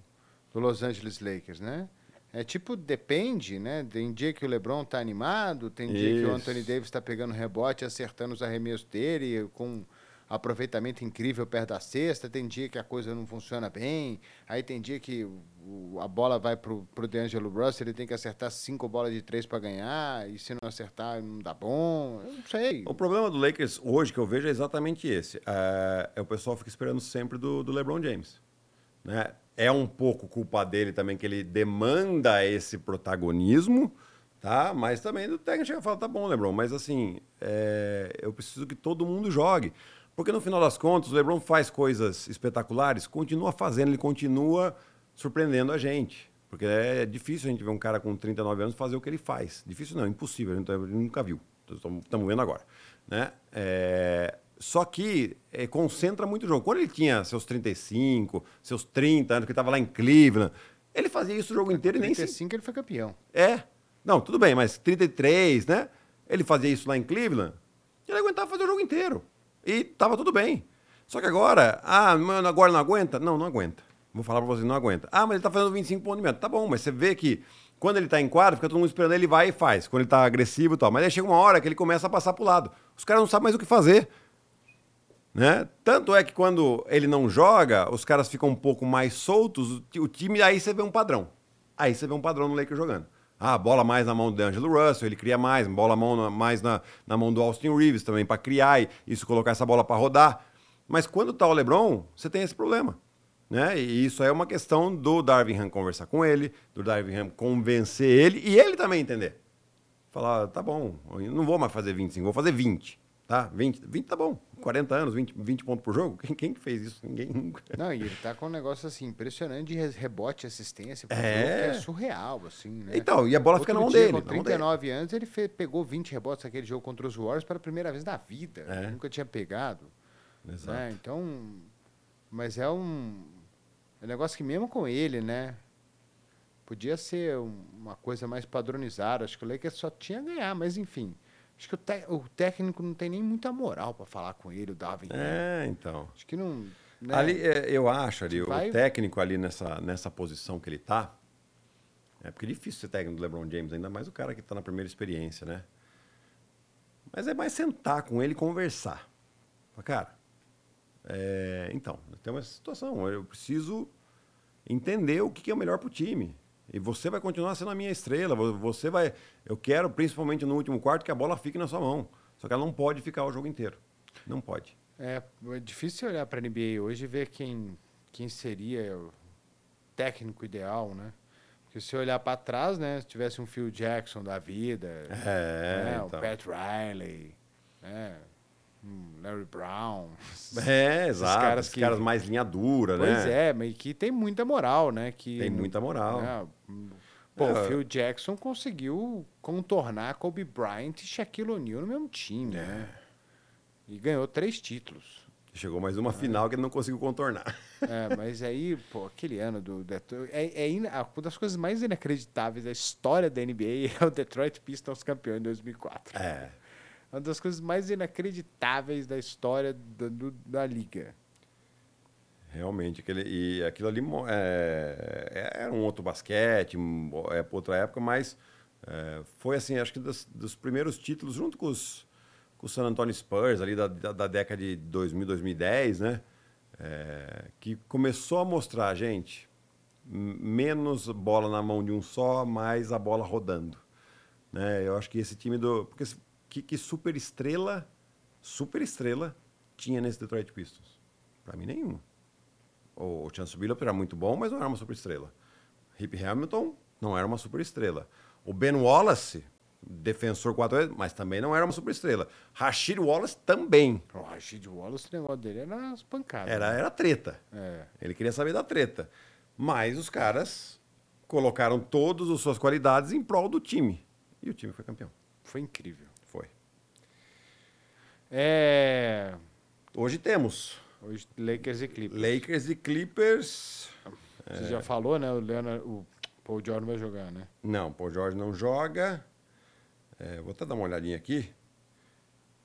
do Los Angeles Lakers, né? É tipo, depende, né? Tem dia que o LeBron tá animado, tem dia Isso. que o Anthony Davis está pegando rebote, acertando os arremessos dele, com aproveitamento incrível perto da cesta, tem dia que a coisa não funciona bem, aí tem dia que o, a bola vai pro, pro DeAngelo Russell, ele tem que acertar cinco bolas de três para ganhar, e se não acertar, não dá bom, eu não sei. O problema do Lakers hoje que eu vejo é exatamente esse. É, é o pessoal fica esperando sempre do, do LeBron James. Né? É um pouco culpa dele também que ele demanda esse protagonismo, tá? Mas também do técnico chega e fala, tá bom, LeBron, mas assim, é... eu preciso que todo mundo jogue. Porque no final das contas, o LeBron faz coisas espetaculares, continua fazendo, ele continua surpreendendo a gente. Porque é difícil a gente ver um cara com 39 anos fazer o que ele faz. Difícil não, impossível, a gente nunca viu. Estamos vendo agora. Né? É... Só que é, concentra muito o jogo. Quando ele tinha seus 35, seus 30 anos, que ele estava lá em Cleveland, ele fazia isso o jogo inteiro e nem 35 ele foi campeão. É. Não, tudo bem, mas 33, né? Ele fazia isso lá em Cleveland, ele aguentava fazer o jogo inteiro. E tava tudo bem. Só que agora, ah, agora não aguenta? Não, não aguenta. Vou falar para você, não aguenta. Ah, mas ele tá fazendo 25 pontos de meta. Tá bom, mas você vê que quando ele tá em quadro, fica todo mundo esperando ele vai e faz. Quando ele tá agressivo e tal. Mas aí chega uma hora que ele começa a passar pro lado. Os caras não sabem mais o que fazer. Né? Tanto é que quando ele não joga, os caras ficam um pouco mais soltos, o time, aí você vê um padrão. Aí você vê um padrão no Lakers jogando. Ah, bola mais na mão do Angelo Russell, ele cria mais, bola mão mais na, na mão do Austin Reeves também para criar e isso colocar essa bola para rodar. Mas quando tá o LeBron, você tem esse problema. Né? E isso é uma questão do Darvin Ham conversar com ele, do Darvin Ham convencer ele e ele também entender. Falar, tá bom, não vou mais fazer 25, vou fazer 20. Tá? 20, 20 tá bom. 40 anos, 20, 20 pontos por jogo? Quem, quem fez isso? Ninguém nunca. Não, e ele tá com um negócio assim, impressionante de rebote assistência. É. é surreal, assim, né? Então, e a bola Outro fica na mão dia, dele. Com 39 dele. anos, ele fez, pegou 20 rebotes naquele jogo contra os Warriors pela primeira vez na vida. É. Nunca tinha pegado. Exato. Né? Então, mas é um, é um negócio que mesmo com ele, né? Podia ser um- uma coisa mais padronizada. Acho que o Lakers só tinha a ganhar, mas enfim. Acho que o, te- o técnico não tem nem muita moral para falar com ele, o Darwin. né? É, então. Acho que não. né? Ali, é, eu acho ali, Vai- o técnico ali nessa, nessa posição que ele tá. É porque é difícil ser técnico do LeBron James, ainda mais o cara que tá na primeira experiência, né? Mas é mais sentar com ele e conversar. Fala, Cara, é, então, tem uma situação, eu preciso entender o que que é o melhor pro time. E você vai continuar sendo a minha estrela. vo- Você vai. Eu quero, principalmente no último quarto, que a bola fique na sua mão. Só que ela não pode ficar o jogo inteiro. Não pode. É, é difícil olhar para a NBA hoje e ver quem, quem seria o técnico ideal, né? Porque se olhar para trás, né? Se tivesse um Phil Jackson da vida, É, né, o então. Pat Riley, né? Um Larry Brown. É, exato. caras Esses que- caras mais linha dura, né? Pois é, mas que tem muita moral, né? Que, Tem muita moral. né, Pô, É. o Phil Jackson conseguiu contornar Kobe Bryant e Shaquille O'Neal no mesmo time, É. né? E ganhou três títulos. Chegou mais uma final que ele não conseguiu contornar. É, mas aí, pô, aquele ano do Detroit. É, é ina- uma das coisas mais inacreditáveis da história da NBA é o Detroit Pistons campeão em 2004. É. Uma das coisas mais inacreditáveis da história da, do- da liga. Realmente, aquele, e aquilo ali é, é- era um outro basquete, é outra época, mas é, foi assim, acho que dos, dos primeiros títulos, junto com os, com o San Antonio Spurs, ali da, da, da década de 2000, 2010, né? É, que começou a mostrar, gente, menos bola na mão de um só, mais a bola rodando. Né? Eu acho que esse time do. Porque que, que super estrela, super estrela, tinha nesse Detroit Pistons? Pra mim, nenhum. O, Chance Billups era muito bom, mas não era uma super estrela. Rip Hamilton não era uma super estrela. O Ben Wallace, defensor 4 mas também não era uma super estrela. Rashid Wallace também. O Rashid Wallace, o negócio dele era as pancadas. Era, era treta. É. Ele queria saber da treta. Mas os caras colocaram todas as suas qualidades em prol do time. E o time foi campeão. Foi incrível. É. Hoje temos Hoje, Lakers e Clippers. Lakers e Clippers. Você já falou, né? O, Leonard, o Paul George vai jogar, né? Não, Paul Jorge não joga. É, vou até dar uma olhadinha aqui.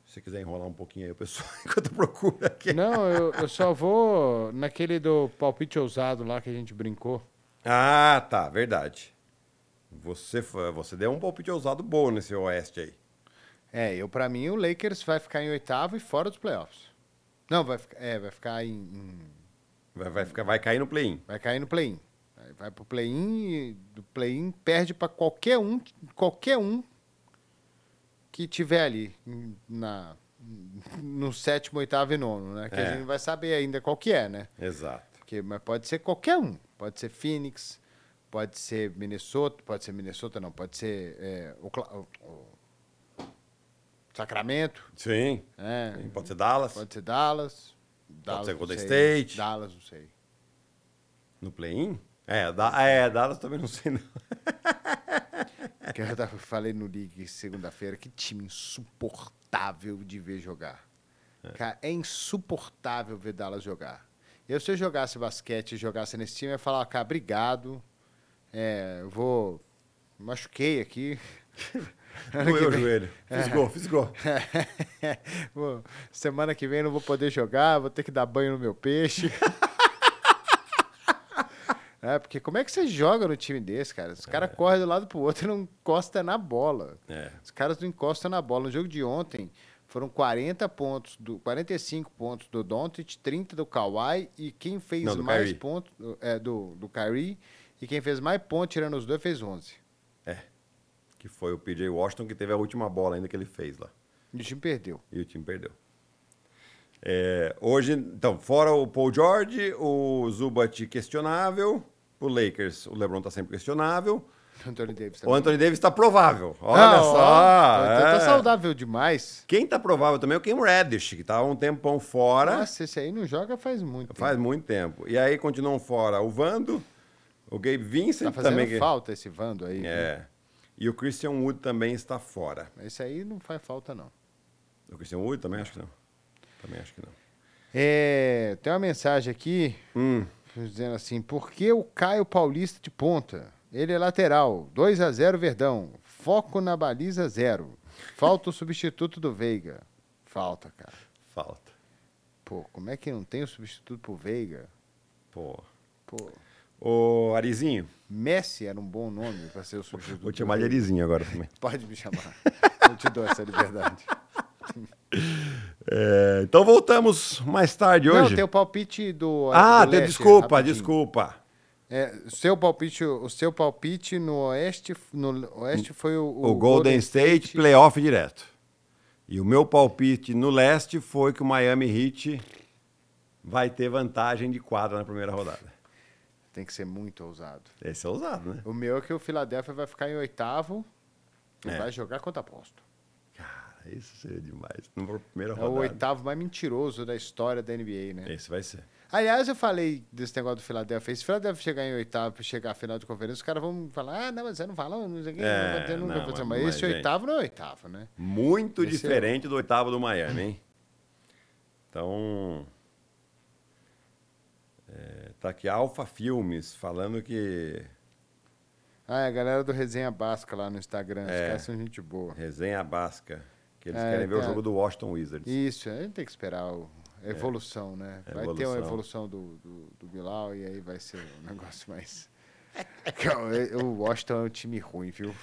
Se você quiser enrolar um pouquinho aí, o pessoal, enquanto eu procuro aqui. Não, eu, eu só vou naquele do palpite ousado lá que a gente brincou. Ah, tá, verdade. Você, você deu um palpite ousado bom nesse Oeste aí. É, eu para mim o Lakers vai ficar em oitavo e fora dos playoffs. Não, vai ficar, é, vai ficar em, em- Vai, vai, ficar, vai cair no play-in. vai cair no play-in. Aí Vai pro play-in e do play-in perde para qualquer um, qualquer um que tiver ali na no sétimo, oitavo e nono, né? Que É. a gente não vai saber ainda qual que é, né? Exato. Porque, mas pode ser qualquer um. Pode ser Phoenix, pode ser Minnesota, pode ser Minnesota não, pode ser é, Sacramento, Sim. é, Sim, Pode ser Dallas. pode ser Dallas. Dallas ser não Golden. State. Dallas, não sei. No play-in? É, da, é, Dallas também não sei não. Que eu tava- falei no League segunda-feira, que time insuportável de ver jogar. Cara, é insuportável ver Dallas jogar. Eu, se eu jogasse basquete e jogasse nesse time, eu ia falar, cara, obrigado. É, eu vou. Machuquei aqui. Doeu o joelho. Fisgou, fisgou. Pô, semana que vem eu não vou poder jogar, vou ter que dar banho no meu peixe. é, porque como é que você joga no time desse, cara? Os caras correm de um lado pro outro e não encostam na bola. É. Os caras não encostam na bola. No jogo de ontem, foram 40 pontos, do, 45 pontos do Doncic, 30 do Kawhi, e quem fez do mais pontos é, do, do Kyrie, e quem fez mais pontos, tirando os dois, fez 11. É. Que foi o PJ Washington que teve a última bola ainda que ele fez lá. E o time perdeu. E o time perdeu. É, hoje, então, fora o Paul George, o Zubat questionável. O Lakers, o LeBron tá sempre questionável. O Anthony Davis O Anthony Davis tá provável. Olha Não, só. ó, tá- Tá é. saudável demais. Quem tá provável também é o Cam Reddish, que tá um tempão fora. Nossa, esse aí não joga faz muito. Faz tempo. muito tempo. E aí continuam fora o Vando, o Gabe Vincent Tá fazendo também. falta esse Vando aí. É. E o Christian Wood também está fora. Esse aí não faz falta, não. O Christian Wood também acho que não. Também acho que não. É, tem uma mensagem aqui Hum. dizendo assim: por que o Caio Paulista de ponta? Ele é lateral. 2 a 0 Verdão. Foco na baliza zero. Falta o substituto do Veiga. Falta, cara. Falta. Pô, como é que não tem o substituto pro Veiga? Pô. Pô, Ô, Arizinho, Messi era um bom nome para ser o substituto. vou te chamar de. Arizinho agora também. Pode me chamar. Eu te dou essa liberdade. É, então voltamos mais tarde Não, hoje. tem o palpite do. Ah, do tem- Leste, desculpa, rapidinho. desculpa. É, seu palpite, o seu palpite no Oeste, no Oeste foi o, O, Golden State, playoff direto. E o meu palpite no leste foi que o Miami Heat vai ter vantagem de quadra na primeira rodada. Tem que ser muito ousado. Esse é ousado, né? O meu é que o Philadelphia vai ficar em oitavo e É. vai jogar contra Boston. Cara, isso seria demais. Na primeira É o rodada. oitavo mais mentiroso da história da NBA, né? Esse vai ser. Aliás, eu falei desse negócio do Philadelphia. Se o Philadelphia chegar em oitavo chegar à final de conferência, os caras vão falar: ah, não, mas você não falou, não sei o É, não não, mas, mas, esse gente. oitavo não é oitavo, né? Muito Esse é- diferente do oitavo do Miami, hein? Então. É, tá aqui Alfa Filmes falando que Ah, é a galera do Resenha Basca lá no Instagram. Os É. caras são gente boa. resenha basca. Que eles É, querem ver o tá. jogo do Washington Wizards. Isso, a gente tem que esperar o- a evolução, né? Vai ter uma Evolução. evolução do, do, do Bilal e aí vai ser um negócio mais. O Washington é um time ruim, viu?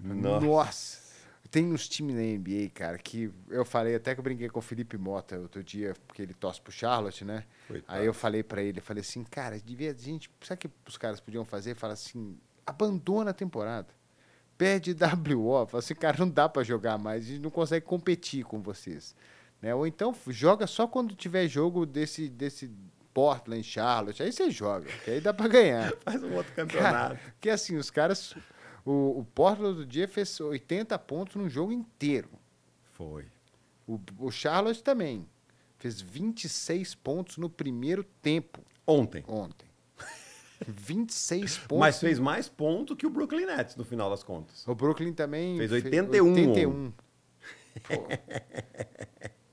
Nossa. Nossa. Tem uns times na NBA, cara, que eu falei, até que eu brinquei com o Felipe Mota outro dia, porque ele torce pro Charlotte, né? Coitado. Aí eu falei pra ele, falei assim, cara, devia a gente, sabe o que os caras podiam fazer? Fala assim, abandona a temporada. Perde WO, fala assim, cara, não dá pra jogar mais, a gente não consegue competir com vocês. Né? Ou então joga só quando tiver jogo desse desse Portland, Charlotte, aí você joga, que aí dá pra ganhar. Faz um outro Cara, campeonato. que assim, os caras. O, o Portland do dia fez 80 pontos no jogo inteiro. Foi. O, o Charlotte também. Fez 26 pontos no primeiro tempo Ontem. ontem. 26 pontos. Mas fez mais ponto que o Brooklyn Nets no final das contas. O Brooklyn também. Fez fe- 81 81. Pô.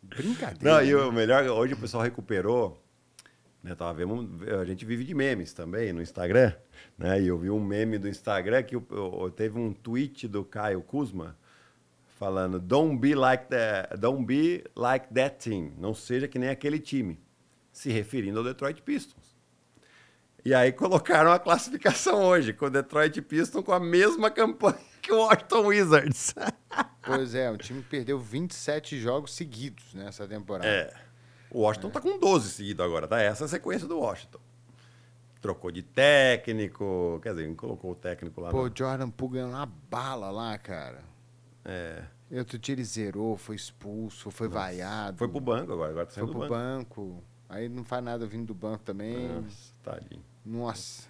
Brincadeira. Não, e né? o melhor, hoje o pessoal recuperou. Né, tava vendo, a gente vive de memes também no Instagram. Né, e eu vi um meme do Instagram que o- o- teve um tweet do Caio Kuzma falando don't be like that, don't be like that team, não seja que nem aquele time, se referindo ao Detroit Pistons. E aí colocaram a classificação hoje, com o Detroit Pistons com a mesma campanha que o Washington Wizards. Pois é, um time perdeu 27 jogos seguidos nessa temporada. É. O Washington tá com 12 seguidos agora, tá? Essa é a sequência do Washington. Trocou de técnico, quer dizer, não colocou o técnico lá. Pô, o Jordan Poole ganhou uma bala lá, cara. É. E Outro dia ele zerou, foi expulso, foi vaiado. Foi pro banco agora, agora tá Foi saindo pro do banco. banco. Aí não faz nada vindo do banco também. Nossa, tadinho. Nossa.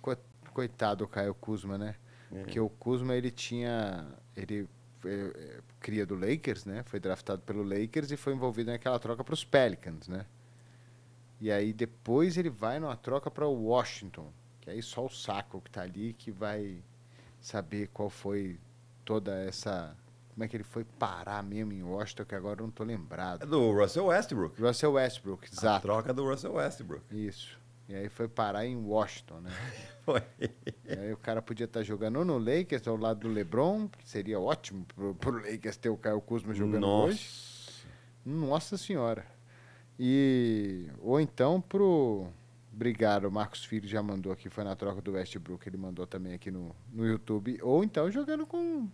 Co- Coitado do Caio Kuzma, né? É. Porque o Kuzma, ele tinha... Ele é, é, cria do Lakers, né? Foi draftado pelo Lakers e foi envolvido naquela troca para os Pelicans, né? E aí depois ele vai numa troca para o Washington. Que aí só o saco que tá ali que vai saber qual foi toda essa... Como é que ele foi parar mesmo em Washington, que agora eu não tô É lembrado. do Russell Westbrook. Russell Westbrook, A exato. troca do Russell Westbrook. Isso. E aí foi parar em Washington, né? Foi. E aí o cara podia estar jogando ou no Lakers, ao lado do LeBron, que seria ótimo pro, pro Lakers ter o Caio Kuzma jogando hoje. Nossa. Nossa senhora. E ou então pro Obrigado, o Marcos Filho já mandou aqui, foi na troca do Westbrook, ele mandou também aqui no, no YouTube. Ou então jogando com,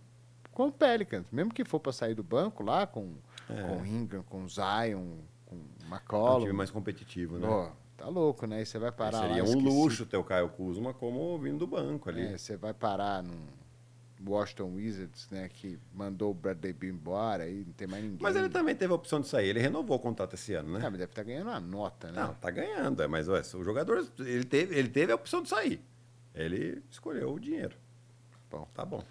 com o Pelicans, mesmo que for para sair do banco lá, com, É. com o Ingram, com o Zion, com o É um McCollum. time mais competitivo, né? Ó, tá louco, né? E você vai parar lá, Seria um esqueci. luxo ter o Caio Kuzma como vindo do banco ali. É, você vai parar no Washington Wizards, né? Que mandou o Bradley Beal embora e não tem mais ninguém. Mas ele também teve a opção de sair. Ele renovou o contrato esse ano, né? Ah, mas deve estar ganhando uma nota, né? Não, tá ganhando, é, mas ué, o jogador ele teve, ele teve a opção de sair. Ele escolheu o dinheiro. Bom. Tá bom.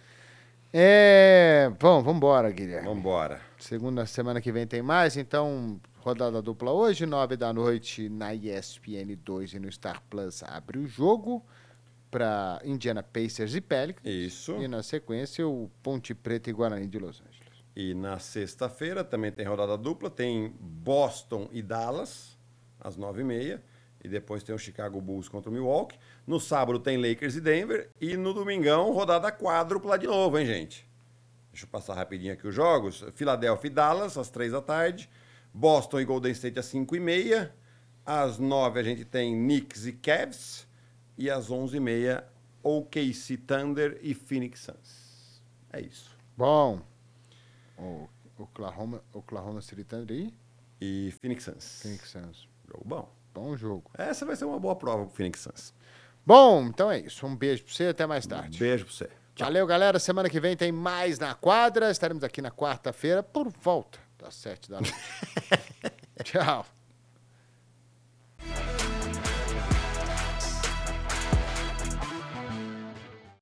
É. Bom, vambora, Guilherme. Vamos embora. Segunda semana que vem tem mais, então rodada dupla hoje, nove da noite na ESPN 2 e no Star Plus abre o jogo para Indiana Pacers e Pelicans. Isso. E na sequência o Ponte Preta e Guarani de Los Angeles. E na sexta-feira também tem rodada dupla, tem Boston e Dallas, às nove e meia. E depois tem o Chicago Bulls contra o Milwaukee. No sábado tem Lakers e Denver. E no domingão, rodada quádrupla de novo, hein, gente? Deixa eu passar rapidinho aqui os jogos. Philadelphia e Dallas, às três da tarde. Boston e Golden State, às cinco e meia. Às nove a gente tem Knicks e Cavs. E às onze e meia, OKC Thunder e Phoenix Suns. É isso. Bom. O Oklahoma, Oklahoma City Thunder e E Phoenix Suns. Phoenix Suns. Jogo bom. Bom jogo. Essa vai ser uma boa prova pro Phoenix Suns. Bom, então é isso. Um beijo pra você até mais tarde. Beijo pra você. Valeu, galera. Semana que vem tem mais na quadra. Estaremos aqui na quarta-feira por volta das sete da noite. Tchau.